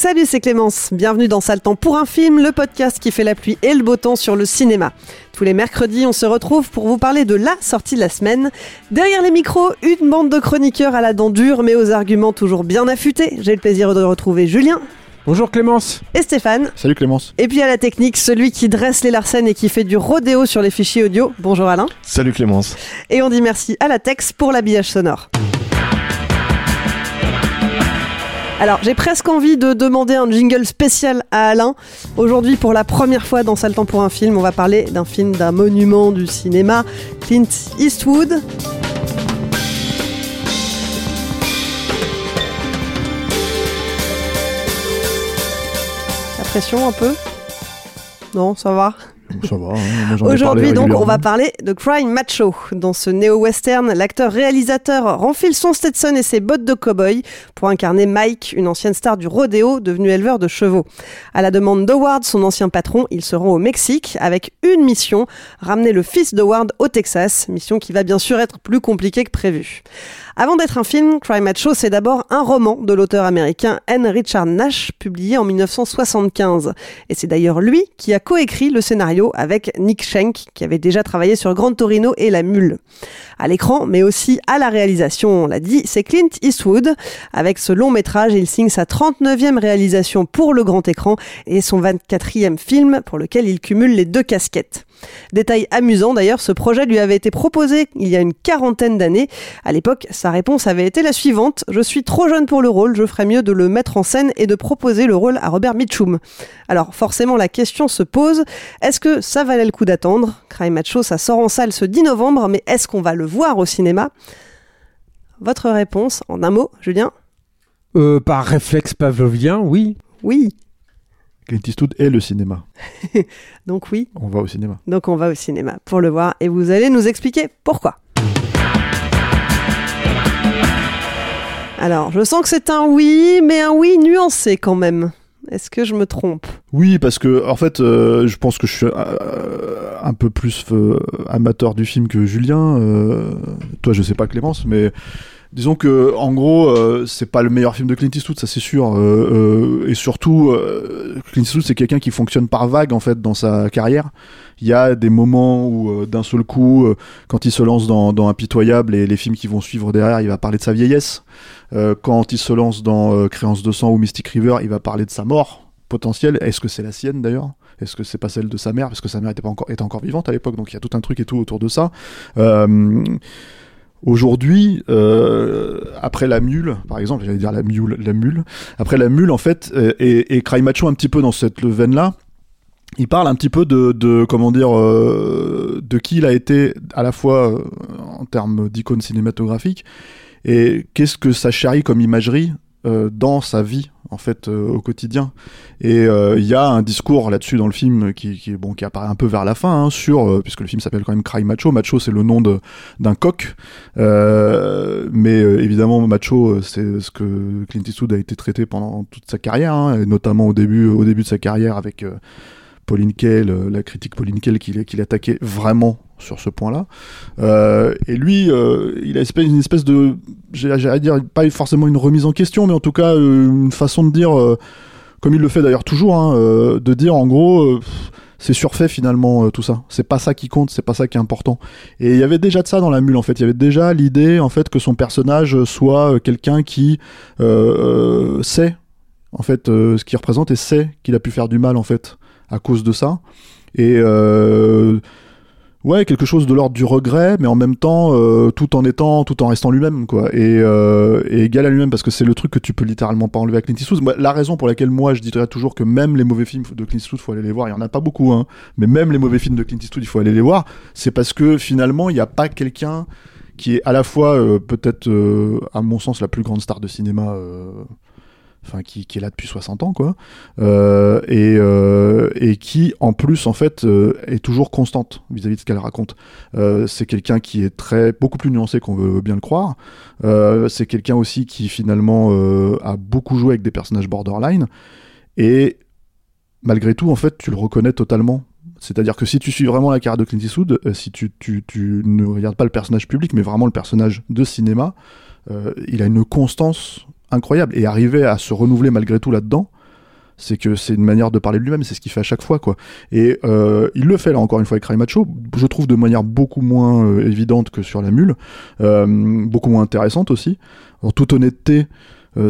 Salut, c'est Clémence. Bienvenue dans Sale Temps pour un film, le podcast qui fait la pluie et le beau temps sur le cinéma. Tous les mercredis, on se retrouve pour vous parler de la sortie de la semaine. Derrière les micros, une bande de chroniqueurs à la dent dure, mais aux arguments toujours bien affûtés. J'ai le plaisir de retrouver Julien Bonjour Clémence. et Stéphane. Salut Clémence. Et puis à la technique, celui qui dresse les larcènes et qui fait du rodéo sur les fichiers audio. Bonjour Alain. Salut Clémence. Et on dit merci à la Tex pour l'habillage sonore. Alors, j'ai presque envie de demander un jingle spécial à Alain. Aujourd'hui, pour la première fois dans Sale Temps pour un film, on va parler d'un film d'un monument du cinéma, Clint Eastwood. La pression un peu? Non, ça va? Ça va, hein, Aujourd'hui, donc, on va parler de Crime Macho. Dans ce néo-western, l'acteur-réalisateur renfile son Stetson et ses bottes de cow-boy pour incarner Mike, une ancienne star du rodéo devenue éleveur de chevaux. À la demande d'Howard, son ancien patron, il se rend au Mexique avec une mission, ramener le fils d'Howard au Texas, mission qui va bien sûr être plus compliquée que prévu. Avant d'être un film, Crime Macho, c'est d'abord un roman de l'auteur américain N. Richard Nash, publié en 1975. Et c'est d'ailleurs lui qui a coécrit le scénario avec Nick Schenk, qui avait déjà travaillé sur Grand Torino et La Mule. À l'écran, mais aussi à la réalisation, on l'a dit, c'est Clint Eastwood. Avec ce long métrage, il signe sa 39e réalisation pour le grand écran et son 24e film pour lequel il cumule les deux casquettes. Détail amusant d'ailleurs, ce projet lui avait été proposé il y a une quarantaine d'années. À l'époque, sa réponse avait été la suivante Je suis trop jeune pour le rôle, je ferais mieux de le mettre en scène et de proposer le rôle à Robert Mitchum. Alors forcément, la question se pose est-ce que ça valait le coup d'attendre Crime Macho, ça sort en salle ce 10 novembre, mais est-ce qu'on va le voir au cinéma? Votre réponse en un mot, Julien? Euh, par réflexe pavlovien, oui. Oui. Clint Eastwood est le cinéma. Donc oui, On va au cinéma. donc on va au cinéma pour le voir et vous allez nous expliquer pourquoi. Alors, je sens que c'est un oui, mais un oui nuancé quand même. Est-ce que je me trompe? Oui, parce que en fait, euh, je pense que je suis euh, un peu plus euh, amateur du film que Julien. Toi, je sais pas Clémence, mais disons que en gros, euh, c'est pas le meilleur film de Clint Eastwood, ça c'est sûr. Euh, euh, et surtout, euh, Clint Eastwood, c'est quelqu'un qui fonctionne par vague en fait dans sa carrière. Il y a des moments où, euh, d'un seul coup, euh, quand il se lance dans, dans Impitoyable et les films qui vont suivre derrière, il va parler de sa vieillesse. Quand il se lance dans Créance de sang ou Mystic River, il va parler de sa mort potentielle. Est-ce que c'est la sienne d'ailleurs? Est-ce que c'est pas celle de sa mère? Parce que sa mère était, pas encore, était encore vivante à l'époque, donc il y a tout un truc et tout autour de ça. Euh, Aujourd'hui, euh, après la mule, par exemple, j'allais dire la mule, la mule. Après la mule, en fait, euh, et, et un petit peu dans cette veine-là, il parle un petit peu de, comment dire, euh, de qui il a été à la fois en termes d'icône cinématographique et qu'est-ce que ça charrie comme imagerie dans sa vie en fait euh, au quotidien. Et euh, il y a un discours là-dessus dans le film qui, qui, bon, qui apparaît un peu vers la fin hein, sur, euh, puisque le film s'appelle quand même Cry Macho. Macho, c'est le nom d'un coq, Euh, mais euh, évidemment Macho, c'est ce que Clint Eastwood a été traité pendant toute sa carrière, hein, et notamment au début, au début de sa carrière avec Pauline Kael, euh, la critique Pauline Kael qu'il qu'il attaquait vraiment sur ce point-là. Euh, et lui, euh, il a une espèce de, j'allais dire, pas forcément une remise en question, mais en tout cas une façon de dire, comme il le fait d'ailleurs toujours, hein, de dire en gros, c'est surfait finalement tout ça. C'est pas ça qui compte, c'est pas ça qui est important. Et il y avait déjà de ça dans la mule en fait. Il y avait déjà l'idée en fait que son personnage soit quelqu'un qui sait en fait ce qu'il représente et sait qu'il a pu faire du mal en fait à cause de ça. Et euh, ouais, quelque chose de l'ordre du regret, mais en même temps, euh, tout en étant, tout en restant lui-même, quoi, et, euh, et égal à lui-même, parce que c'est le truc que tu peux littéralement pas enlever à Clint Eastwood. La raison pour laquelle moi je dirais toujours que même les mauvais films de Clint Eastwood, faut aller les voir. Il y en a pas beaucoup, hein, mais même les mauvais films de Clint Eastwood, il faut aller les voir. C'est parce que finalement, il n'y a pas quelqu'un qui est à la fois peut-être, à mon sens, la plus grande star de cinéma. Qui, est là depuis 60 ans, quoi, euh, et, euh, et qui, en plus, en fait, euh, est toujours constante vis-à-vis de ce qu'elle raconte. C'est quelqu'un qui est très beaucoup plus nuancé qu'on veut bien le croire. C'est quelqu'un aussi qui finalement a beaucoup joué avec des personnages borderline et malgré tout en fait tu le reconnais totalement. C'est-à-dire que si tu suis vraiment la carrière de Clint Eastwood, si tu, ne regardes pas le personnage public mais vraiment le personnage de cinéma, il a une constance incroyable et arriver à se renouveler malgré tout là-dedans c'est que c'est une manière de parler de lui-même, c'est ce qu'il fait à chaque fois, quoi. Et euh, il le fait là encore une fois avec Cry Macho, je trouve de manière beaucoup moins euh, évidente que sur la mule, euh, beaucoup moins intéressante aussi. En toute honnêteté,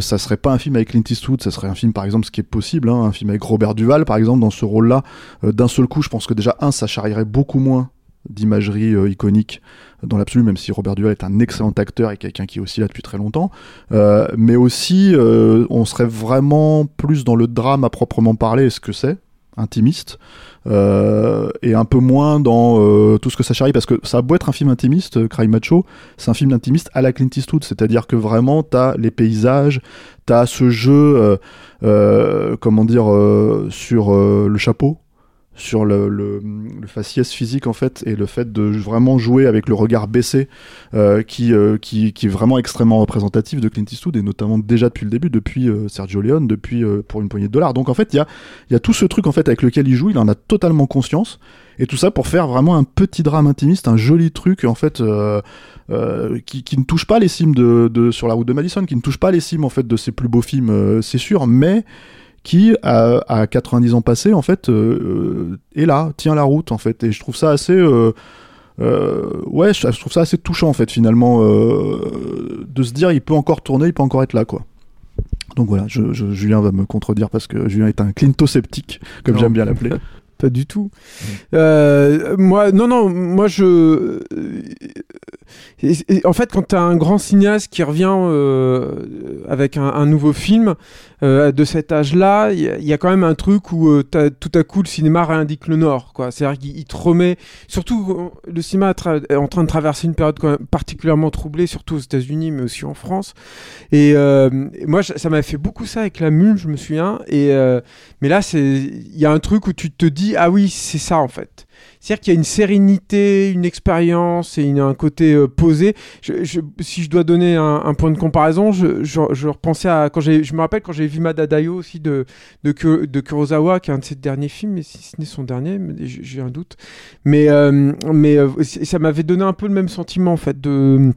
ça serait pas un film avec Clint Eastwood, ça serait un film par exemple, ce qui est possible, hein, un film avec Robert Duval par exemple dans ce rôle-là. D'un seul coup, je pense que déjà un, ça charrierait beaucoup moins d'imagerie euh, iconique dans l'absolu, même si Robert Duval est un excellent acteur et quelqu'un qui est aussi là depuis très longtemps. Euh, mais aussi, euh, on serait vraiment plus dans le drame à proprement parler, ce que c'est, intimiste, et un peu moins dans tout ce que ça charrie, parce que ça a beau être un film intimiste, Cry Macho, c'est un film intimiste à la Clint Eastwood, c'est-à-dire que vraiment, t'as les paysages, t'as ce jeu, comment dire, sur le chapeau, sur le, le, faciès physique en fait et le fait de vraiment jouer avec le regard baissé euh, qui, euh, qui, qui est vraiment extrêmement représentatif de Clint Eastwood et notamment déjà depuis le début depuis euh, Sergio Leone depuis pour une poignée de dollars. Donc en fait il y a, y a tout ce truc en fait avec lequel il joue il en a totalement conscience. Et tout ça pour faire vraiment un petit drame intimiste un joli truc en fait qui, qui ne touche pas les cimes de, de sur la route de Madison qui ne touche pas les cimes en fait de ses plus beaux films c'est sûr. Mais qui à, à 90 ans passés en fait euh, est là tient la route en fait. Et je trouve ça assez euh, euh, ouais je, trouve ça assez touchant en fait finalement euh, de se dire il peut encore tourner il peut encore être là quoi. Donc voilà je, je- Julien va me contredire parce que Julien est un clinto-sceptique comme j'aime bien l'appeler Pas du tout. Euh, moi, non, non, moi je. euh, et- et en fait, quand tu as un grand cinéaste qui revient euh, avec un, un nouveau film euh, de cet âge-là, il y, a- il y a quand même un truc où tout à coup le cinéma réindique le Nord. quoi. C'est-à-dire qu'il il te remet. Surtout, le cinéma est en train de traverser une période quand même particulièrement troublée, surtout aux États-Unis, mais aussi en France. Et moi, ça m'avait fait beaucoup ça avec La Mule, je me souviens. Et. mais là, c'est il y a un truc où tu te dis ah oui, c'est ça en fait. C'est-à-dire qu'il y a une sérénité, une expérience et une- un côté euh, posé. Si je dois donner un, point de comparaison, je, repensais à quand je me rappelle quand j'ai vu Madadayo aussi de de, de Kurosawa, qui est un de ses derniers films, mais si ce n'est son dernier, j'ai un doute. Mais euh, mais euh, ça m'avait donné un peu le même sentiment en fait de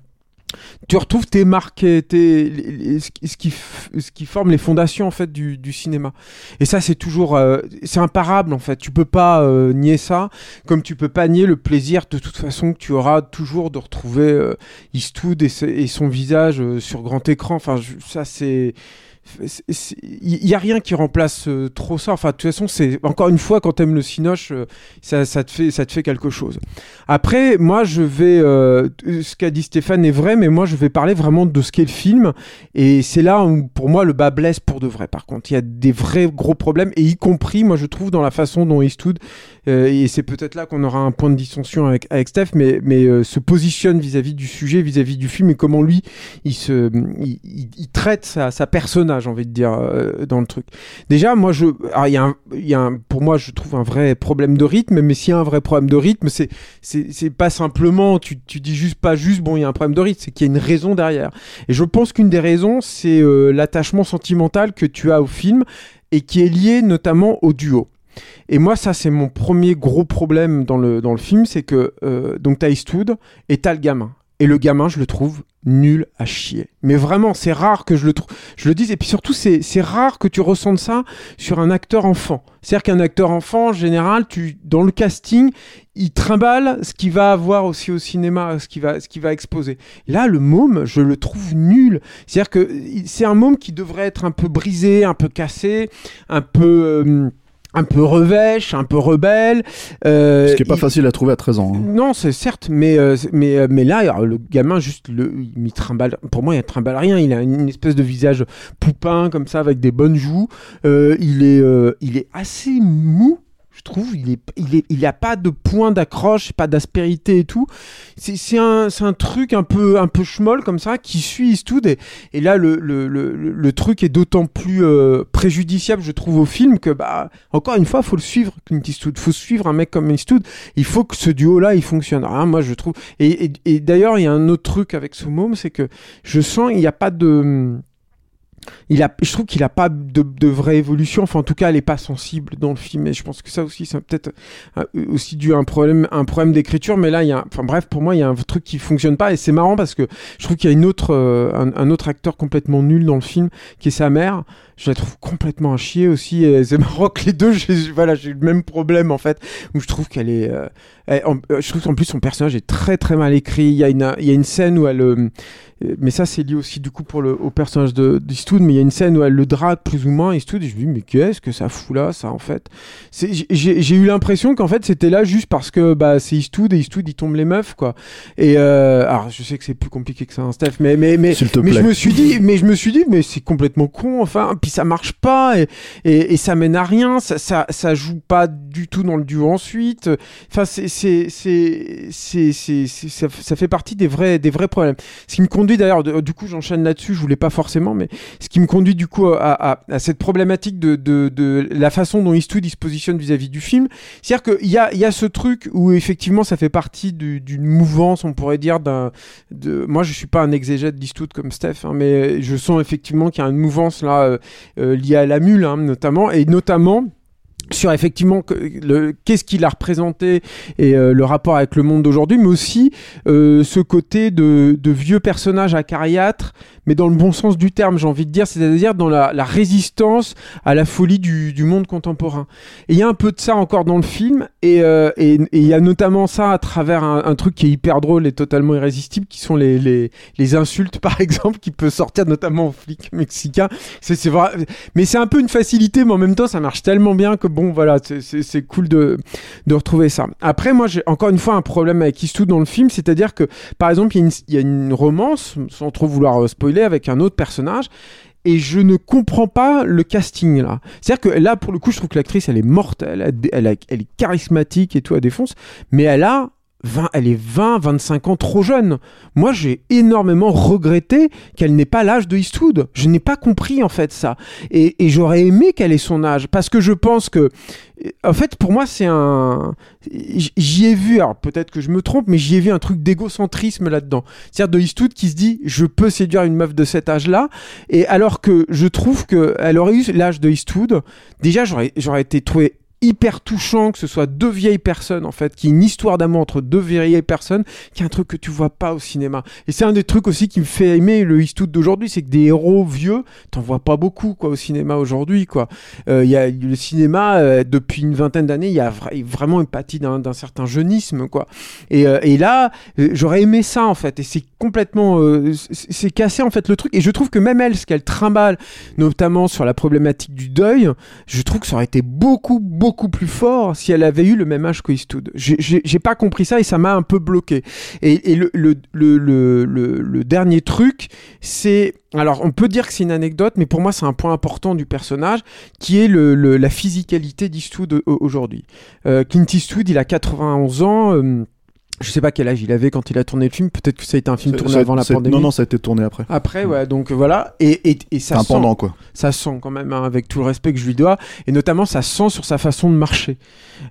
tu retrouves tes marques, et tes, ce qui- ce qui, forme les fondations en fait du, du cinéma. Et ça, c'est toujours, euh, c'est imparable en fait. Tu peux pas euh, nier ça, comme tu peux pas nier le plaisir de toute façon que tu auras toujours de retrouver euh, Eastwood et son visage euh, sur grand écran. Enfin, je- ça c'est il y a rien qui remplace euh, trop ça. Enfin, de toute façon, c'est encore une fois quand t'aimes le cinoche, euh, ça, te fait ça te fait quelque chose. Après, moi, je vais euh, ce qu'a dit Stéphane est vrai, mais moi, je vais parler vraiment de ce qu'est le film. Et c'est là où, pour moi, le bas blesse pour de vrai. Par contre, il y a des vrais gros problèmes, et y compris, moi, je trouve dans la façon dont Eastwood et c'est peut-être là qu'on aura un point de dissension avec, avec Steph, mais, mais se positionne vis-à-vis du sujet, vis-à-vis du film, et comment lui, il, se, il, traite sa, sa persona j'ai envie de dire, euh, dans le truc. Déjà, moi, je, alors, il y a, un, pour moi, je trouve un vrai problème de rythme, mais s'il y a un vrai problème de rythme, c'est, pas simplement, tu, dis juste pas juste, bon, il y a un problème de rythme, c'est qu'il y a une raison derrière. Et je pense qu'une des raisons, c'est euh, l'attachement sentimental que tu as au film et qui est lié notamment au duo. Et moi, ça, c'est mon premier gros problème dans le, dans le film, c'est que euh, donc t'as Eastwood et t'as le gamin. Et le gamin, je le trouve nul à chier. Mais vraiment, c'est rare que je le trouve. Je le dis, et puis surtout, c'est rare que tu ressentes ça sur un acteur enfant. C'est-à-dire qu'un acteur enfant, en général, tu, dans le casting, il trimballe ce qu'il va avoir aussi au cinéma, ce qu'il va, va exposer. Là, le môme, je le trouve nul. C'est-à-dire que c'est un môme qui devrait être un peu brisé, un peu cassé, un peu. euh, un peu revêche, un peu rebelle. Euh, Ce qui est pas il- facile à trouver à 13 ans. hein. non, c'est certes, mais, euh, mais, euh, mais là, alors, le gamin, juste, le, il trimballe. Pour moi, il trimballe rien. Il a une, une espèce de visage poupin, comme ça, avec des bonnes joues. Euh, il, est, euh, il est assez mou. Je trouve, il est, il est, il a pas de point d'accroche, pas d'aspérité et tout. C'est, c'est un, c'est un truc un peu, un peu schmoll comme ça qui suit Eastwood et, et là le, le, le, le truc est d'autant plus euh, préjudiciable, je trouve, au film que bah encore une fois, faut le suivre, Clint Eastwood. Faut suivre un mec comme Eastwood. Il faut que ce duo-là, il fonctionne. Hein, moi, je trouve. Et, et, et d'ailleurs, il y a un autre truc avec ce môme, c'est que je sens il n'y a pas de il a, je trouve qu'il a pas de, de vraie évolution. Enfin, en tout cas, elle est pas sensible dans le film. Et je pense que ça aussi, c'est peut-être euh, aussi dû à un problème, un problème d'écriture. Mais là, il y a, enfin bref, pour moi, il y a un truc qui fonctionne pas. Et c'est marrant parce que je trouve qu'il y a une autre, euh, un, autre acteur complètement nul dans le film, qui est sa mère. Je la trouve complètement à chier aussi. Et c'est marrant que les deux, j'ai, voilà, j'ai le même problème en fait, où je trouve qu'elle est, euh, euh, je trouve qu'en plus son personnage est très très mal écrit. Il y a une, il y a une scène où elle, euh, mais ça c'est lié aussi du coup pour le, au personnage de d'Eastwood, mais il y a une scène où elle le drague plus ou moins Eastwood et je me dis mais qu'est-ce que ça fout là ça en fait? J'ai- eu l'impression qu'en fait c'était là juste parce que bah c'est Eastwood et Eastwood il tombe les meufs quoi. Et euh, alors je sais que c'est plus compliqué que ça hein, Steph mais mais mais mais je me suis dit mais je me suis dit mais c'est complètement con enfin puis ça marche pas et, et, et ça mène à rien ça, ça ça joue pas du tout dans le duo ensuite. Enfin c'est c'est c'est c'est ça fait partie des vrais des vrais problèmes. Ce qui me conduit d'ailleurs du coup j'enchaîne là-dessus je voulais pas forcément mais ce qui me conduit du coup à, cette problématique de, la façon dont Eastwood se positionne vis-à-vis du film. C'est-à-dire qu'il y a, il y a ce truc où effectivement ça fait partie du- d'une mouvance on pourrait dire moi je suis pas un exégète d'Eastwood comme Steph hein, mais je sens effectivement qu'il y a une mouvance là euh, euh, liée à la mule hein, notamment et notamment sur effectivement qu'est-ce qu'il a représenté et euh, le rapport avec le monde d'aujourd'hui, mais aussi euh, ce côté de, de vieux personnages acariâtres, mais dans le bon sens du terme, j'ai envie de dire, c'est-à-dire dans la, résistance à la folie du, monde contemporain. Et il y a un peu de ça encore dans le film, et euh, il y a notamment ça à travers un, truc qui est hyper drôle et totalement irrésistible, qui sont les, insultes, par exemple, qui peut sortir notamment aux flics mexicains. Mais c'est un peu une facilité, mais en même temps, ça marche tellement bien que bon, voilà, c'est- cool de, retrouver ça. Après, moi, j'ai encore une fois un problème avec Eastwood dans le film, c'est-à-dire que, par exemple, il y, y a une romance, sans trop vouloir euh, avec un autre personnage. Et je ne comprends pas le casting là. C'est-à-dire que là, pour le coup, je trouve que l'actrice, elle est mortelle, elle, elle est charismatique et tout, elle défonce, mais elle a 20, elle est 20, 25 ans trop jeune. Moi, j'ai énormément regretté qu'elle n'ait pas l'âge de Eastwood. Je n'ai pas compris en fait ça. Et, et j'aurais aimé qu'elle ait son âge. Parce que je pense que, en fait, pour moi, c'est un. J'y ai vu, alors peut-être que je me trompe, mais j'y ai vu un truc d'égocentrisme là-dedans. C'est-à-dire de Eastwood qui se dit je peux séduire une meuf de cet âge-là. Et alors que je trouve qu'elle aurait eu l'âge de Eastwood, déjà, j'aurais j'aurais été trouvé hyper touchant que ce soit deux vieilles personnes en fait qui une histoire d'amour entre deux vieilles personnes qui est un truc que tu vois pas au cinéma. Et c'est un des trucs aussi qui me fait aimer le Eastwood d'aujourd'hui c'est que des héros vieux t'en vois pas beaucoup quoi au cinéma aujourd'hui quoi. Euh, il y a le cinéma euh, depuis une vingtaine d'années il y a vra- vraiment une pathie d'un d'un certain jeunisme quoi. Et, euh, et là euh, j'aurais aimé ça en fait et c'est complètement euh, c'est cassé en fait le truc. Et je trouve que même elle ce qu'elle trimballe notamment sur la problématique du deuil je trouve que ça aurait été beaucoup beaucoup plus fort si elle avait eu le même âge que Eastwood. J'ai- pas compris ça et ça m'a un peu bloqué. Et, le, dernier truc, c'est alors on peut dire que c'est une anecdote, mais pour moi c'est un point important du personnage qui est la physicalité d'Eastwood au- aujourd'hui. Euh, Clint Eastwood, il a 91 ans. euh, je sais pas quel âge il avait quand il a tourné le film. Peut-être que ça a été un film tourné avant la pandémie. Non, non, ça a été tourné après. Après, ouais, donc voilà. Et, et, et ça Un sent, pendant, quoi. ça sent quand même, hein, avec tout le respect que je lui dois, et notamment ça sent sur sa façon de marcher.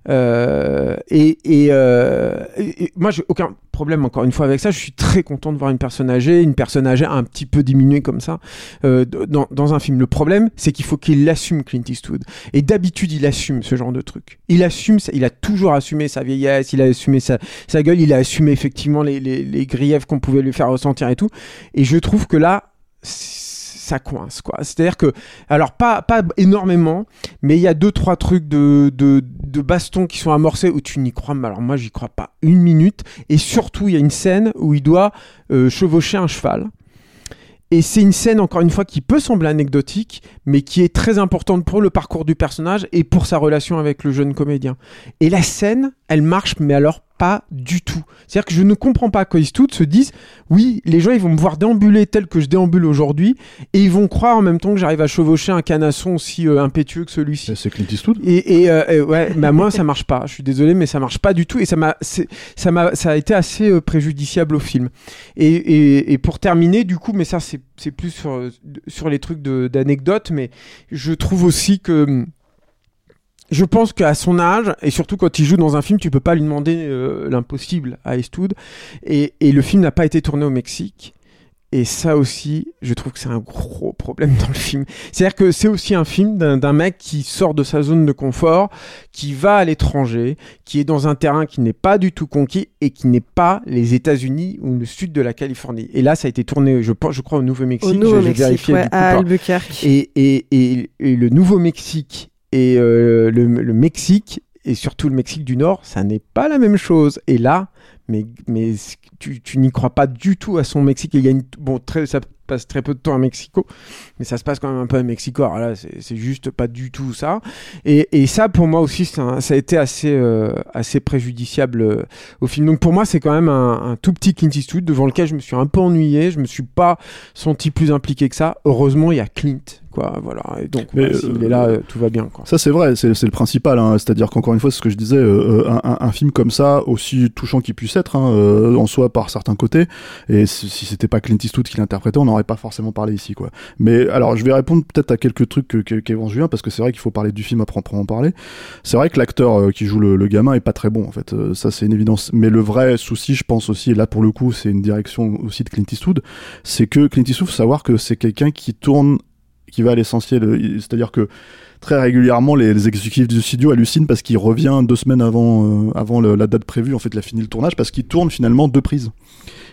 Euh, et et, euh, et- et moi, j'ai aucun problème encore une fois avec ça. Je suis très content de voir une personne âgée, une personne âgée un petit peu diminuée comme ça euh, dans, dans un film. Le problème, c'est qu'il faut qu'il l'assume, Clint Eastwood. Et d'habitude, il assume ce genre de truc. Il assume, il a toujours assumé sa vieillesse, il a assumé sa, sa gueule, il a assumé effectivement les, les, les griefs qu'on pouvait lui faire ressentir et tout. Et je trouve que là, ça coince quoi. C'est-à-dire que, alors pas, pas énormément, mais il y a deux trois trucs de, de, de baston qui sont amorcés où tu n'y crois, mais alors moi j'y crois pas une minute. Et surtout, il y a une scène où il doit euh, chevaucher un cheval. Et c'est une scène, encore une fois, qui peut sembler anecdotique, mais qui est très importante pour le parcours du personnage et pour sa relation avec le jeune comédien. Et la scène, elle marche, mais alors pas du tout. C'est-à-dire que je ne comprends pas qu'Eastwood se dise, oui, les gens, ils vont me voir déambuler tel que je déambule aujourd'hui, et ils vont croire en même temps que j'arrive à chevaucher un canasson aussi euh, impétueux que celui-ci. C'est Clint Eastwood. Et, et, euh, et ouais, bah moi ça marche pas. Je suis désolé, mais ça marche pas du tout et ça m'a, ça m'a, ça a été assez euh, préjudiciable au film. Et, et, et pour terminer, du coup, mais ça c'est, plus sur euh, sur les trucs de, d'anecdotes, mais je trouve aussi que hum, je pense qu'à son âge, et surtout quand il joue dans un film, tu peux pas lui demander euh, l'impossible à Eastwood. Et, et le film n'a pas été tourné au Mexique. Et ça aussi, je trouve que c'est un gros problème dans le film. C'est-à-dire que c'est aussi un film d'un mec qui sort de sa zone de confort, qui va à l'étranger, qui est dans un terrain qui n'est pas du tout conquis et qui n'est pas les États-Unis ou le sud de la Californie. Et là, ça a été tourné, je, pense, je crois, au Nouveau-Mexique. Au Nouveau-Mexique, ouais, à Albuquerque. et, et, et, et le Nouveau-Mexique et euh, le, le Mexique, et surtout le Mexique du Nord, ça n'est pas la même chose. Et là, mais, mais tu, tu n'y crois pas du tout à son Mexique. Il y a une, bon, très, ça passe très peu de temps à Mexico, mais ça se passe quand même un peu à Mexico. Alors là, c'est juste pas du tout ça. Et, et ça, pour moi aussi, un- ça a été assez, euh, assez préjudiciable euh, au film. Donc pour moi, c'est quand même un, un tout petit Clint Eastwood devant lequel je me suis un peu ennuyé. Je me suis pas senti plus impliqué que ça. Heureusement, il y a Clint, quoi. Voilà. Et donc, Mais, bah, s'il est là, tout va bien, quoi. Ça c'est vrai, c'est c'est le principal. Hein. C'est-à-dire qu'encore une fois, c'est ce que je disais, un, un- un film comme ça, aussi touchant qu'il puisse être, hein, euh, en soi par certains côtés, et si, c'était pas Clint Eastwood qui l'interprétait, on n'aurait pas forcément parlé ici, quoi. Mais alors, je vais répondre peut-être à quelques trucs qu'évance Julien, parce que c'est vrai qu'il faut parler du film à proprement parler. C'est vrai que l'acteur euh, qui joue le, gamin est pas très bon, en fait. Euh, ça c'est une évidence. Mais le vrai souci, je pense aussi, et là pour le coup, c'est une direction aussi de Clint Eastwood, c'est que Clint Eastwood, faut savoir que c'est quelqu'un qui tourne qui va à l'essentiel. C'est-à-dire que très régulièrement, les, exécutifs du studio hallucinent parce qu'il revient deux semaines avant, euh, avant la date prévue. En fait, il a fini le tournage parce qu'il tourne finalement deux prises.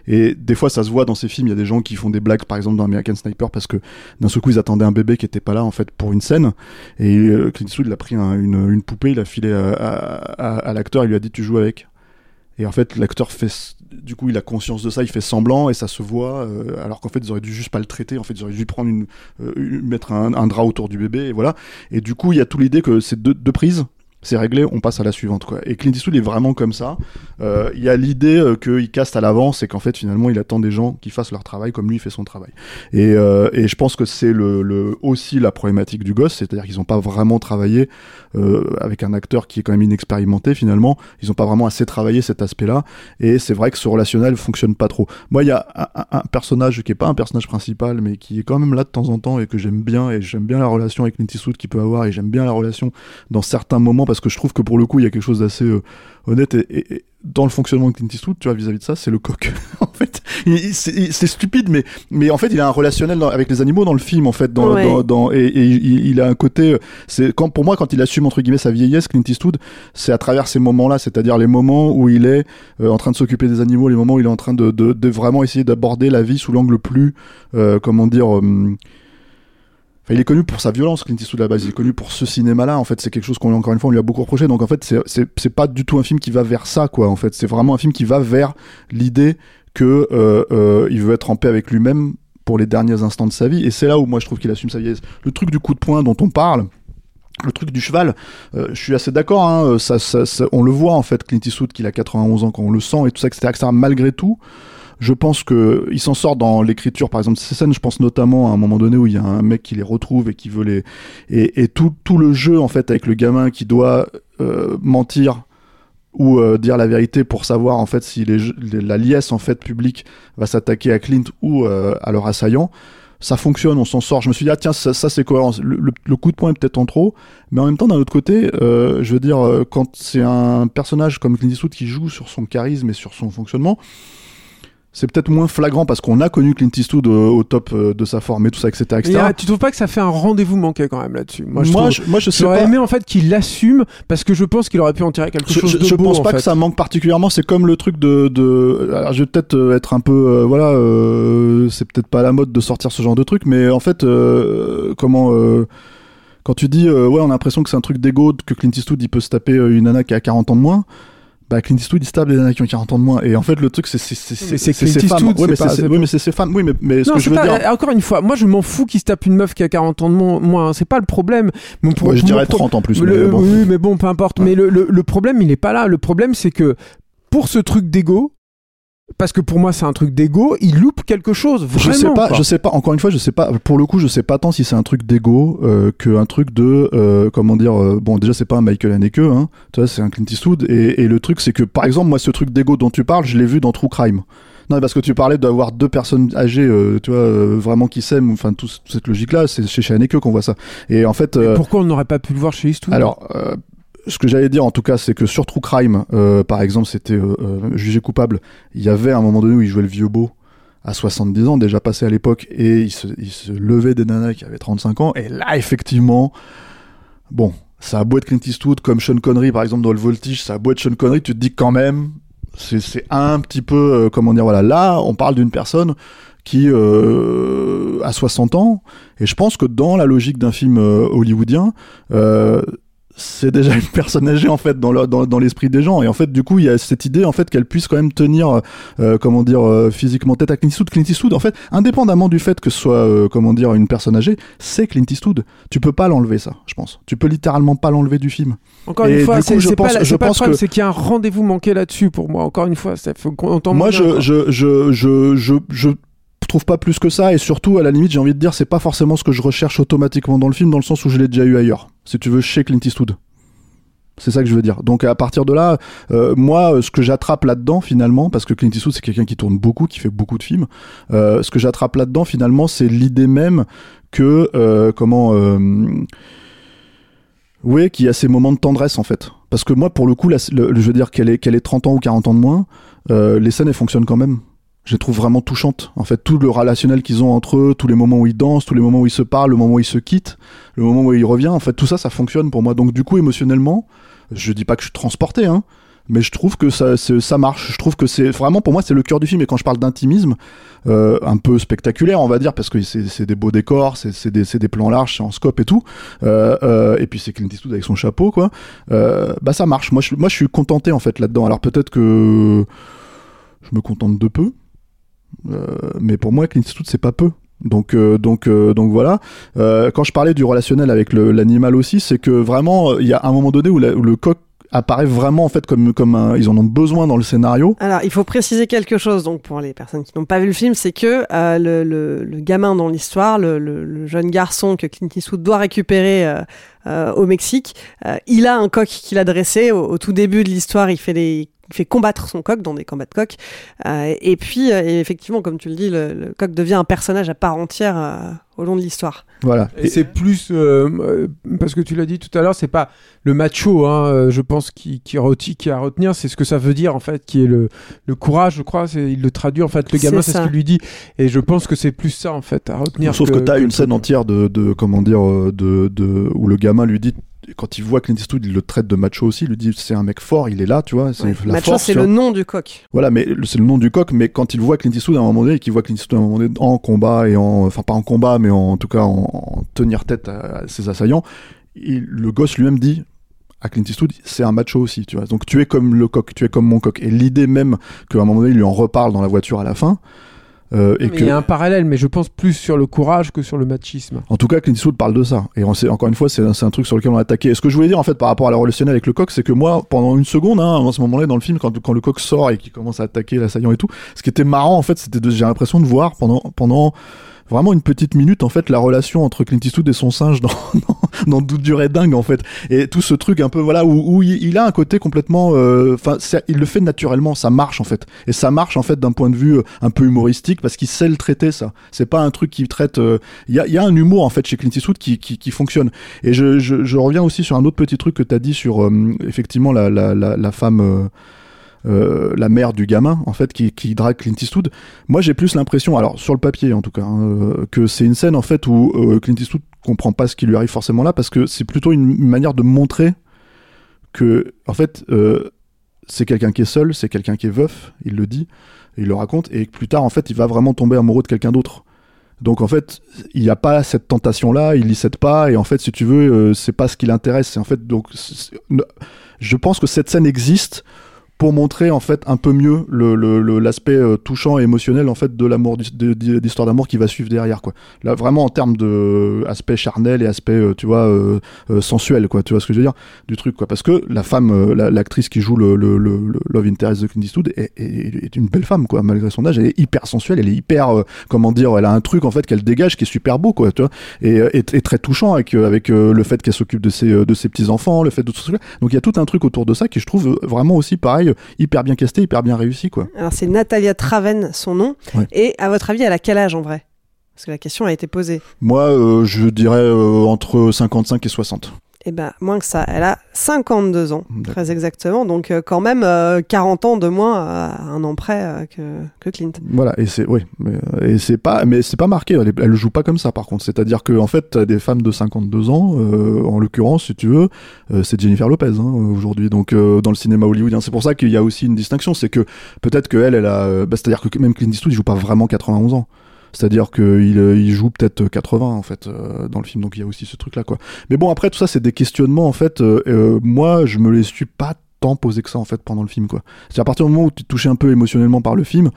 Et des fois, ça se voit dans ces films. Il y a des gens qui font des blagues, par exemple, dans American Sniper, parce que d'un seul coup, ils attendaient un bébé qui était pas là, en fait, pour une scène. Et euh, Clint Eastwood, il a pris un- une, poupée, il a filé à- à l'acteur, il lui a dit, tu joues avec. Et en fait, l'acteur fait, du coup, il a conscience de ça, il fait semblant et ça se voit. euh, alors qu'en fait, ils auraient dû juste pas le traiter. En fait, ils auraient dû prendre une, euh, mettre un, drap autour du bébé et voilà. Et du coup, il y a tout l'idée que c'est deux prises. C'est réglé, on passe à la suivante quoi. Et Clint Eastwood est vraiment comme ça. Euh, Il y a l'idée euh, qu'il caste à l'avance et qu'en fait finalement il attend des gens qui fassent leur travail comme lui fait son travail. Et, euh, et je pense que c'est le, aussi la problématique du gosse, c'est-à-dire qu'ils n'ont pas vraiment travaillé euh, avec un acteur qui est quand même inexpérimenté finalement. Ils n'ont pas vraiment assez travaillé cet aspect-là. Et c'est vrai que ce relationnel fonctionne pas trop. Moi, il y a un personnage qui est pas un personnage principal, mais qui est quand même là de temps en temps et que j'aime bien. Et j'aime bien la relation avec Clint Eastwood qu'il peut avoir. Et j'aime bien la relation dans certains moments parce que je trouve que pour le coup, il y a quelque chose d'assez euh, honnête et, et- et dans le fonctionnement de Clint Eastwood, tu vois, vis-à-vis de ça, c'est le coq. en fait, c'est stupide, mais mais en fait, il a un relationnel dans- avec les animaux dans le film, en fait, dans, Ouais. dans, dans- et, et il, il a un côté. euh, C'est quand pour moi, quand il assume entre guillemets sa vieillesse, Clint Eastwood, c'est à travers ces moments-là, c'est-à-dire les moments où il est euh, en train de s'occuper des animaux, les moments où il est en train de, de, de vraiment essayer d'aborder la vie sous l'angle plus, euh, comment dire. Il est connu pour sa violence, Clint Eastwood à la base. Il est connu pour ce cinéma-là. En fait, c'est quelque chose qu'on encore une fois on lui a beaucoup reproché. Donc en fait, c'est pas du tout un film qui va vers ça, quoi. En fait, c'est vraiment un film qui va vers l'idée que euh, euh, il veut être en paix avec lui-même pour les derniers instants de sa vie. Et c'est là où moi je trouve qu'il assume sa vieillesse. Le truc du coup de poing dont on parle. Le truc du cheval, euh, je suis assez d'accord. Hein, ça- on le voit en fait, Clint Eastwood, qu'il a 91 ans quand on le sent et tout ça, etc. etc. Malgré tout, je pense que il s'en sort dans l'écriture. Par exemple, ces scènes, je pense notamment à un moment donné où il y a un mec qui les retrouve et qui veut les et, tout le jeu en fait avec le gamin qui doit euh, mentir ou euh, dire la vérité pour savoir en fait si la liesse en fait publique va s'attaquer à Clint ou euh, à leur assaillant. Ça fonctionne, on s'en sort. Je me suis dit ah tiens ça, c'est cohérent. Le, coup de poing est peut-être en trop, mais en même temps d'un autre côté, je veux dire quand c'est un personnage comme Clint Eastwood qui joue sur son charisme et sur son fonctionnement, c'est peut-être moins flagrant parce qu'on a connu Clint Eastwood au, au top euh, de sa forme et tout ça, etc. Etc. y a- tu trouves pas que ça fait un rendez-vous manqué quand même là-dessus? Moi, je, moi, trouve- je, moi, je sais j'aurais pas. aimé en fait qu'il l'assume parce que je pense qu'il aurait pu en tirer quelque Je, chose je- de je beau, pense en pas fait. que ça manque particulièrement. C'est comme le truc de. de alors, je vais peut-être euh, être un peu. euh, voilà, euh, c'est peut-être pas à la mode de sortir ce genre de truc, mais en fait, euh, comment. euh, quand tu dis, euh, ouais, on a l'impression que c'est un truc d'ego, que Clint Eastwood il peut se taper euh, une nana qui a 40 ans de moins. Bah, Clint Eastwood il se tape des nanas qui ont 40 ans de moins. Et en fait, le truc, c'est c'est c'est c'est ses femmes. Ouais, mais c'est oui, mais c'est ses femmes. Oui, mais, mais ce que je c'est veux dire. encore une fois, moi je m'en fous qu'il se tape une meuf qui a 40 ans de mo- moins, c'est pas le problème. Je dirais pro- 30 en plus. Oui, mais bon, peu importe. Mais le problème, il est pas là. Le problème, c'est que pour ce truc d'ego, parce que pour moi c'est un truc d'ego, il loupe quelque chose. Vraiment, je sais pas, quoi. je sais pas. Encore une fois, je sais pas. Pour le coup, je sais pas tant si c'est un truc d'ego euh, que un truc de euh, comment dire. euh, bon, déjà, c'est pas un Michael Haneke, hein. Tu vois, c'est un Clint Eastwood. Et, et le truc, c'est que par exemple, moi, ce truc d'ego dont tu parles, je l'ai vu dans True Crime. Non, parce que tu parlais d'avoir deux personnes âgées, euh, tu vois, euh, vraiment qui s'aiment. Enfin, tout- toute cette logique-là, c'est chez Haneke qu'on voit ça. Et en fait, euh, pourquoi on n'aurait pas pu le voir chez Eastwood? alors, euh, ce que j'allais dire en tout cas, c'est que sur True Crime, euh, par exemple, c'était euh, euh, jugé coupable. Il y avait un moment donné où il jouait le vieux beau à 70 ans, déjà passé à l'époque, et il se, il se levait des nanas qui avaient 35 ans. Et là, effectivement, bon, ça a beau être Clint Eastwood comme Sean Connery, par exemple, dans le Voltige, ça a beau être Sean Connery, tu te dis quand même, c'est un petit peu, euh, comment dire, voilà, là, on parle d'une personne qui euh, a 60 ans, et je pense que dans la logique d'un film euh, hollywoodien, c'est déjà une personne âgée en fait dans le- dans, dans l'esprit des gens. Et en fait du coup il y a cette idée en fait qu'elle puisse quand même tenir euh, comment dire euh, physiquement tête à Clint Eastwood. Clint Eastwood en fait indépendamment du fait que ce soit euh, comment dire une personne âgée c'est Clint Eastwood. Tu peux pas l'enlever ça je pense. Tu peux littéralement pas l'enlever du film. Encore et une fois, c'est je pas, la- je c'est pas le pense problème, que- c'est qu'il y a un rendez-vous manqué là-dessus pour moi. Encore une fois, ça faut qu'on moi je je je je je trouve pas plus que ça et surtout à la limite j'ai envie de dire c'est pas forcément ce que je recherche automatiquement dans le film dans le sens où je l'ai déjà eu ailleurs si tu veux chez Clint Eastwood c'est ça que je veux dire. Donc à partir de là, euh, moi, euh, ce que j'attrape là-dedans finalement, parce que Clint Eastwood c'est quelqu'un qui tourne beaucoup, qui fait beaucoup de films, euh, ce que j'attrape là-dedans finalement, c'est l'idée même que comment, oui, qu'il y a ces moments de tendresse en fait. Parce que moi, pour le coup, je veux dire qu'elle est qu'elle ait 30 ans ou 40 ans de moins, les scènes elles fonctionnent quand même. Je trouve vraiment touchantes. En fait, tout le relationnel qu'ils ont entre eux, tous les moments où ils dansent, tous les moments où ils se parlent, le moment où ils se quittent, le moment où ils reviennent, en fait, tout ça, ça fonctionne pour moi. Donc, du coup, émotionnellement, je dis pas que je suis transporté, hein, mais je trouve que ça, ça marche. Je trouve que c'est vraiment, pour moi, c'est le cœur du film. Et quand je parle d'intimisme, euh, un peu spectaculaire, on va dire, parce que c'est des beaux décors, c'est des, plans larges, c'est en scope et tout. Euh, euh, et puis c'est Clint Eastwood avec son chapeau, quoi. Euh, bah ça marche. Moi, je, moi, je suis contenté en fait là-dedans. Alors peut-être que je me contente de peu, mais pour moi, Clint Eastwood, c'est pas peu. Donc, euh, donc, euh, donc voilà. Euh, quand je parlais du relationnel avec l'animal aussi, c'est que vraiment, euh, il y a un moment donné où, le coq apparaît vraiment en fait comme comme un, ils en ont besoin dans le scénario. Alors, il faut préciser quelque chose, donc pour les personnes qui n'ont pas vu le film, c'est que euh, le, gamin dans l'histoire, le, jeune garçon que Clint Eastwood doit récupérer euh, euh, au Mexique, euh, il a un coq qu'il a dressé au, tout début de l'histoire. Il fait il fait combattre son coq dans des combats de coq. Euh, et puis, euh, et effectivement, comme tu le dis, le, le coq devient un personnage à part entière euh, au long de l'histoire. Voilà. Et c'est plus parce que tu l'as dit tout à l'heure, c'est pas le macho, hein, je pense, qui, qui, reti- qui a à retenir, c'est ce que ça veut dire en fait, qui est le, le courage, je crois. c'est- Il le traduit en fait, le gamin, C'est ce ça. qu'il lui dit. Et je pense que c'est plus ça en fait à retenir. Sauf que, t'as que une le scène entière de, de comment dire de, de où le gamin lui dit quand il voit Clint Eastwood, il le traite de macho aussi. Il lui dit c'est un mec fort, il est là, tu vois. C'est Ouais. la Macho, force. c'est le nom du coq. Voilà, mais c'est le nom du coq. Mais quand il voit Clint Eastwood à un moment donné, et qu'il voit Clint Eastwood à un moment donné en combat et en, enfin pas en combat, mais en, tout cas en, en tenir tête à, à ses assaillants, il- le gosse lui-même dit à Clint Eastwood, c'est un macho aussi, tu vois. Donc tu es comme le coq, tu es comme mon coq. Et l'idée même qu'à un moment donné, il lui en reparle dans la voiture à la fin. Euh, et Mais que Il y a un parallèle, mais je pense plus sur le courage que sur le machisme. en tout cas, Clint Eastwood parle de ça. Et on sait, encore une fois, c'est un, truc sur lequel on a attaqué. Et ce que je voulais dire, en fait, par rapport à la relationnelle avec le coq, c'est que moi, pendant une seconde, hein, à ce moment-là, dans le film, quand, quand le coq sort et qu'il commence à attaquer l'assaillant et tout, ce qui était marrant, en fait, c'était de, j'ai l'impression de voir pendant, pendant vraiment une petite minute en fait la relation entre Clint Eastwood et son singe dans dans, dans durée dingue en fait. Et tout ce truc un peu voilà où, où il, a un côté complètement euh, enfin il le fait naturellement ça marche en fait. Et ça marche en fait d'un point de vue euh, un peu humoristique parce qu'il sait le traiter ça. C'est pas un truc qui traite euh, il y, a, y a un humour en fait chez Clint Eastwood qui, qui, qui fonctionne. Et je, je, je reviens aussi sur un autre petit truc que tu as dit sur euh, effectivement la, la, la, la femme euh, la mère du gamin en fait qui, drague Clint Eastwood. Moi j'ai plus l'impression, alors sur le papier en tout cas, hein, euh, que c'est une scène en fait où euh, Clint Eastwood comprend pas ce qui lui arrive forcément là parce que c'est plutôt une, manière de montrer que en fait c'est quelqu'un qui est seul, c'est quelqu'un qui est veuf, il le dit, il le raconte et plus tard en fait il va vraiment tomber amoureux de quelqu'un d'autre. Donc en fait, il n'y a pas cette tentation là, il y cède pas et en fait si tu veux, euh, c'est pas ce qui l'intéresse. En fait donc je pense que cette scène existe pour montrer en fait un peu mieux le le- le- l'aspect euh, touchant et émotionnel en fait de l'amour d'histoire d'amour qui va suivre derrière quoi. Là vraiment en termes de aspect charnel et aspect euh, tu vois euh, euh, sensuel quoi, tu vois ce que je veux dire? Du truc quoi. Parce que la femme euh, la- l'actrice qui joue le, le, le, Love Interest de Clint Eastwood est, est, est une belle femme quoi malgré son âge, elle est hyper sensuelle, elle est hyper euh, comment dire, elle a un truc en fait qu'elle dégage qui est super beau quoi, tu vois. Et, euh, et, et très touchant avec euh, avec euh, le fait qu'elle s'occupe de ses euh, de ses petits enfants, le fait de tout ça. Donc il y a tout un truc autour de ça qui je trouve euh, vraiment aussi pareil hyper bien casté, hyper bien réussi quoi. Alors c'est Natalia Traven son nom. Ouais. Et à votre avis, elle a quel âge en vrai? Parce que la question a été posée. Moi euh, je dirais euh, entre 55 et 60. Eh ben, moins que ça. Elle a 52 ans, très exactement. Donc, euh, quand même, euh, 40 ans de moins à un an près euh, que, que Clint. Voilà et c'est oui mais, euh, et c'est pas mais c'est pas marqué elle, joue pas comme ça par contre c'est-à-dire que en fait des femmes de 52 ans euh, en l'occurrence si tu veux euh, c'est Jennifer Lopez hein, aujourd'hui donc euh, dans le cinéma hollywoodien c'est pour ça qu'il y a aussi une distinction c'est que peut-être que elle elle a euh, bah, c'est-à-dire que même Clint Eastwood il joue pas vraiment 91 ans c'est-à-dire qu'il euh, il joue peut-être 80 en fait euh, dans le film, donc il y a aussi ce truc-là quoi. Mais bon après tout ça c'est des questionnements en fait. euh, moi je me les suis pas tant posé que ça en fait pendant le film quoi. C'est à partir du moment où tu te touchais un peu émotionnellement par le film,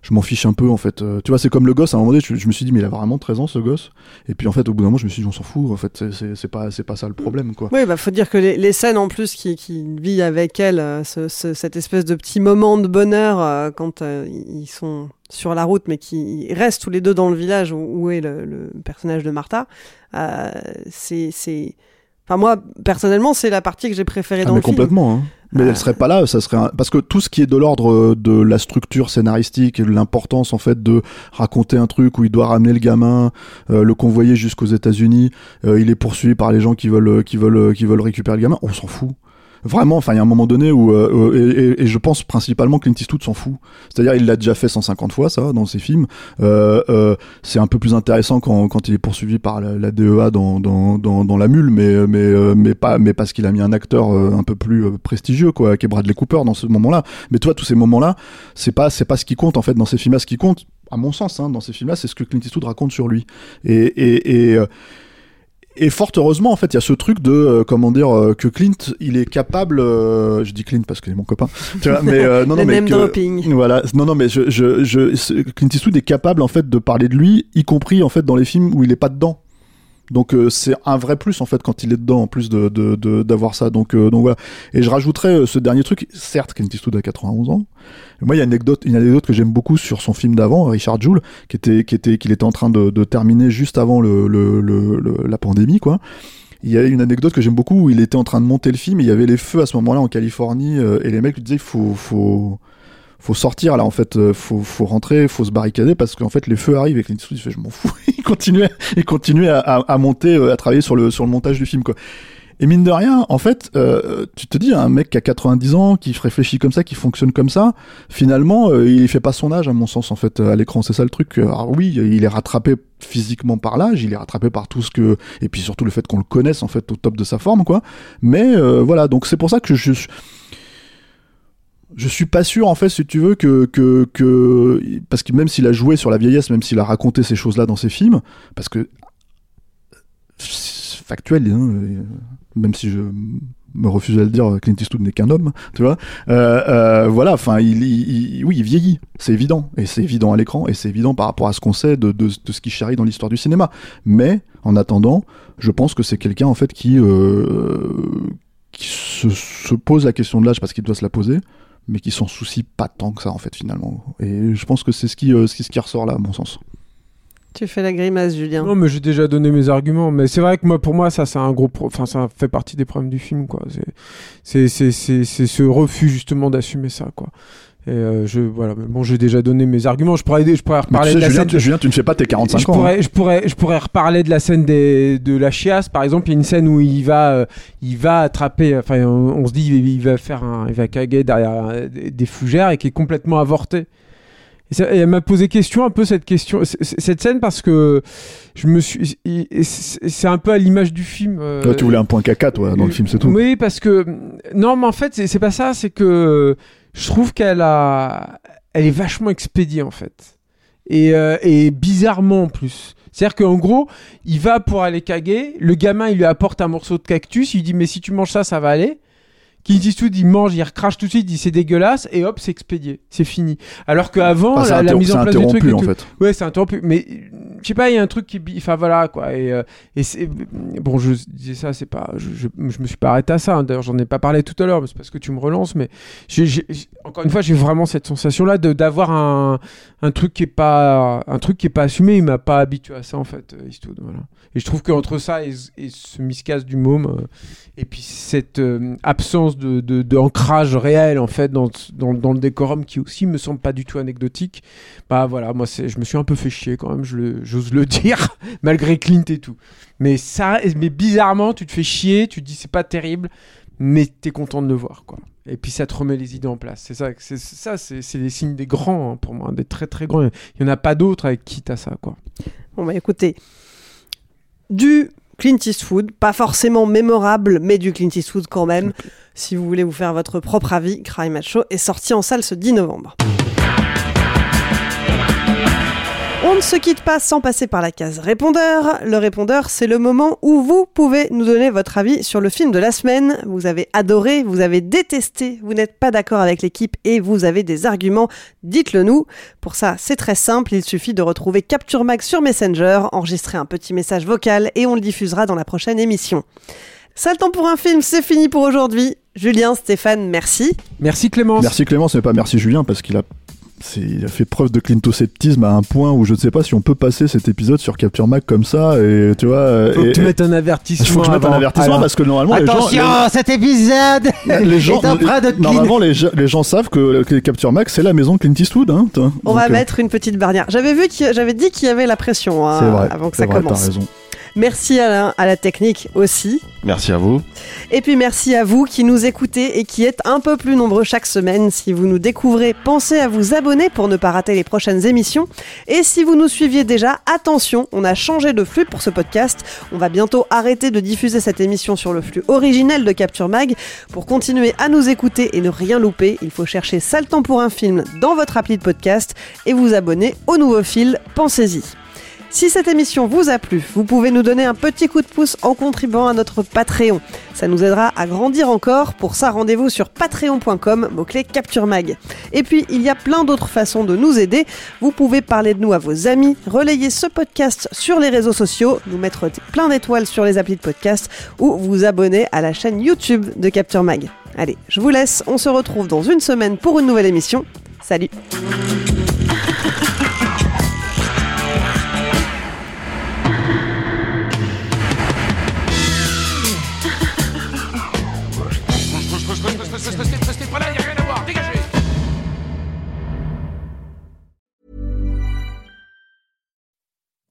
je m'en fiche un peu en fait. Tu vois c'est comme le gosse à un moment donné, je, me suis dit mais il a vraiment 13 ans ce gosse. Et puis en fait au bout d'un moment je me suis dit on s'en fout en fait c'est- pas c'est pas ça le problème quoi. Oui, bah, faut dire que les, scènes en plus qui, qui vit avec elle, ce- ce- cette espèce de petit moment de bonheur quand ils sont sur la route, mais qui restent tous les deux dans le village où, où est le, le personnage de Martha, euh, c'est, c'est, enfin moi personnellement, c'est la partie que j'ai préférée Ah, dans mais le film. complètement. Hein. Mais Euh. elle serait pas là, ça serait un- parce que tout ce qui est de l'ordre euh, de la structure scénaristique et de l'importance en fait de raconter un truc où il doit ramener le gamin, euh, le convoyer jusqu'aux États-Unis, euh, il est poursuivi par les gens qui veulent qui veulent qui veulent récupérer le gamin, on s'en fout. Vraiment, enfin, il y a un moment donné où, euh, et, je pense principalement Clint Eastwood s'en fout. C'est-à-dire, il l'a déjà fait 150 fois, ça, dans ses films. Euh, euh, c'est un peu plus intéressant quand, quand il est poursuivi par la, DEA dans, dans, dans, dans La Mule, mais, mais, euh, mais pas, mais parce qu'il a mis un acteur euh, un peu plus prestigieux, quoi, qui est Bradley Cooper dans ce moment-là. Mais toi, tous ces moments-là, c'est pas, c'est pas ce qui compte, en fait, dans ces films-là. Ce qui compte, à mon sens, hein, dans ces films-là, c'est ce que Clint Eastwood raconte sur lui. Et, et, et, et fort heureusement, en fait, il y a ce truc de, euh, comment dire, euh, que Clint, il est capable, euh, je dis Clint parce qu'il est mon copain, tu vois, mais euh, non, non, mais que- voilà, non, non, mais je, je, je, Clint Eastwood est capable, en fait, de parler de lui, y compris, en fait, dans les films où il est pas dedans. Donc euh, c'est un vrai plus en fait quand il est dedans en plus de de- de- d'avoir ça. Donc euh, donc voilà. Et je rajouterais euh, ce dernier truc. Certes Clint Eastwood a 91 ans. Moi il y a une anecdote une anecdote que j'aime beaucoup sur son film d'avant Richard Jewell qui était qui était qu'il était en train de, de terminer juste avant le, le, le- le- la pandémie quoi. Il y a une anecdote que j'aime beaucoup où il était en train de monter le film et il y avait les feux à ce moment-là en Californie euh, et les mecs lui disaient faut faut faut sortir là en fait euh, faut faut rentrer faut se barricader parce qu'en fait les feux arrivent et Clint Eastwood il fait je m'en fous il continuait il continuait à, à, à monter euh, à travailler sur le sur le montage du film quoi et mine de rien, en fait, euh, tu te dis, un mec qui a 90 ans, qui réfléchit comme ça, qui fonctionne comme ça, finalement, euh, il fait pas son âge, à mon sens, en fait, à l'écran. C'est ça le truc. Alors oui, il est rattrapé physiquement par l'âge, il est rattrapé par tout ce que... Et puis surtout le fait qu'on le connaisse, en fait, au top de sa forme, quoi. Mais euh, voilà, donc c'est pour ça que je... Je suis pas sûr, en fait, si tu veux, que... que, que... Parce que même s'il a joué sur la vieillesse, même s'il a raconté ces choses-là dans ses films, parce que factuel, hein, même si je me refuse à le dire, Clint Eastwood n'est qu'un homme, tu vois. Euh, euh, voilà, enfin, il, oui, il vieillit, c'est évident, et c'est évident à l'écran, et c'est évident par rapport à ce qu'on sait de, de, de ce qui charrie dans l'histoire du cinéma. Mais en attendant, je pense que c'est quelqu'un en fait qui, euh, qui se pose la question de l'âge parce qu'il doit se la poser, mais qui s'en soucie pas tant que ça en fait finalement. Et je pense que c'est ce qui, euh, ce qui ressort là, à mon sens. Tu fais la grimace, Julien. Non, mais j'ai déjà donné mes arguments. Mais c'est vrai que moi, pour moi, ça, c'est un gros, pro- enfin, ça fait partie des problèmes du film, quoi. C'est, c'est, c'est, c'est, c'est ce refus justement d'assumer ça, quoi. Et euh, je, voilà. Bon, j'ai déjà donné mes arguments. Je pourrais, je pourrais reparler tu de sais, la Julien, scène. tu, Julien, tu ne fais pas tes 45 je ans. hein. pourrais, je pourrais, je pourrais reparler de la scène des, de la chiasse, par exemple. Il y a une scène où il va, euh, il va attraper, enfin, on, on se dit, il, il va faire un, il va caguer derrière euh, des, des fougères et qui est complètement avorté. Et, ça- et elle m'a posé question, un peu cette question, cette scène parce que je me suis, c'est un peu à l'image du film. euh, Toi, tu voulais un point caca, toi, dans le film, c'est tout. oui, parce que non, mais en fait, c'est pas ça. C'est que je trouve qu'elle a, elle est vachement expédiée en fait, et, euh, et bizarrement en plus. C'est-à-dire qu'en gros, il va pour aller caguer. Le gamin, il lui apporte un morceau de cactus. Il lui dit mais si tu manges ça, ça va aller. Clint Eastwood, il mange, il recrache tout de suite, il dit c'est dégueulasse, et hop, c'est expédié, c'est fini. Alors qu'avant, c'est la, mise en place du truc. en tout- fait. Ouais, c'est interrompu. Mais je sais pas, il y a un truc qui. Enfin voilà, quoi. Et, euh, et c'est. Bon, je disais ça, c'est pas. Je, je, je me suis pas arrêté à ça. hein. D'ailleurs, j'en ai pas parlé tout à l'heure, mais c'est parce que tu me relances. Mais encore une fois, j'ai vraiment cette sensation-là de- d'avoir un, un truc qui est pas. Un truc qui est pas assumé. Il m'a pas habitué à ça, en fait, euh, Eastwood. Voilà. Et je trouve qu'entre ça et, et ce miscast du môme, euh, et puis cette euh, absence de, de, de ancrage réel, en fait, dans, dans, dans le décorum qui aussi me semble pas du tout anecdotique, bah voilà, moi c'est, je me suis un peu fait chier quand même, je le- j'ose le dire, malgré Clint et tout. Mais ça, mais bizarrement, tu te fais chier, tu te dis c'est pas terrible, mais t'es content de le voir, quoi. Et puis ça te remet les idées en place. C'est ça, c'est ça, c'est les signes des grands hein, pour moi, des très très grands. Il y en a pas d'autres avec qui t'as ça, quoi. Bon bah écoutez, du Clint Eastwood, pas forcément mémorable, mais du Clint Eastwood quand même. Si vous voulez vous faire votre propre avis, Cry Macho est sorti en salle ce 10 novembre. On ne se quitte pas sans passer par la case répondeur. Le répondeur, c'est le moment où vous pouvez nous donner votre avis sur le film de la semaine. Vous avez adoré, vous avez détesté, vous n'êtes pas d'accord avec l'équipe et vous avez des arguments. Dites-le nous. Pour ça, c'est très simple. Il suffit de retrouver Capture Mag sur Messenger, enregistrer un petit message vocal et on le diffusera dans la prochaine émission. Ça le temps pour un film, c'est fini pour aujourd'hui. Julien, Stéphane, merci. Merci Clémence. Merci Clémence, mais pas merci Julien, parce qu'il a, il a fait preuve de clintosceptisme à un point où je ne sais pas si on peut passer cet épisode sur Capture Mac comme ça, et tu vois. Faut et- que tu et- mettes un avertissement. Il faut que je mette un avertissement Alors, parce que normalement Attention, les gens, cet épisode les, les gens, est de clean. normalement les, gens- les gens savent que, que Capture Mac c'est la maison Clint Eastwood. Hein, toi. On Donc, va euh, mettre une petite barrière. J'avais vu j'avais dit qu'il y avait la pression hein, vrai. avant que c'est ça vrai, commence. T'as raison. Merci Alain à la technique aussi. Merci à vous. Et puis merci à vous qui nous écoutez et qui êtes un peu plus nombreux chaque semaine. Si vous nous découvrez, pensez à vous abonner pour ne pas rater les prochaines émissions. Et si vous nous suiviez déjà, attention, on a changé de flux pour ce podcast. On va bientôt arrêter de diffuser cette émission sur le flux originel de Capture Mag. Pour continuer à nous écouter et ne rien louper, il faut chercher Sale temps pour un film dans votre appli de podcast et vous abonner au nouveau fil. Pensez-y. Si cette émission vous a plu, vous pouvez nous donner un petit coup de pouce en contribuant à notre Patreon. Ça nous aidera à grandir encore. Pour ça, rendez-vous sur patreon.com, mot-clé Capture Mag. Et puis, il y a plein d'autres façons de nous aider. Vous pouvez parler de nous à vos amis, relayer ce podcast sur les réseaux sociaux, nous mettre plein d'étoiles sur les applis de podcast ou vous abonner à la chaîne YouTube de Capture Mag. Allez, je vous laisse. On se retrouve dans une semaine pour une nouvelle émission. Salut